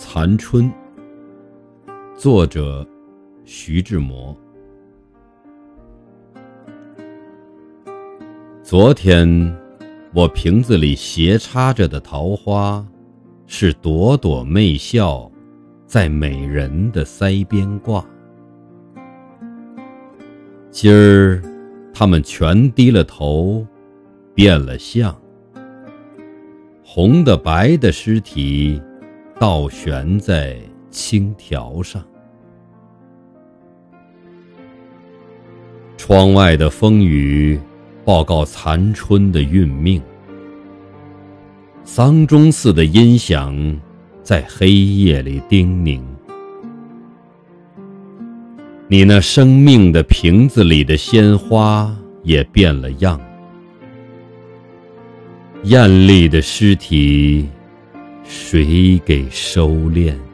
残春，作者徐志摩。昨天，我瓶子里斜插着的桃花，是朵朵媚笑，在美人的腮边挂。今儿，他们全低了头，变了相。红的白的尸体，倒悬在青条上。窗外的风雨，报告残春的运命。丧钟似的音响，在黑夜里叮咛。你那生命的瓶子里的鲜花，也变了样。艳丽的尸体，谁给收敛？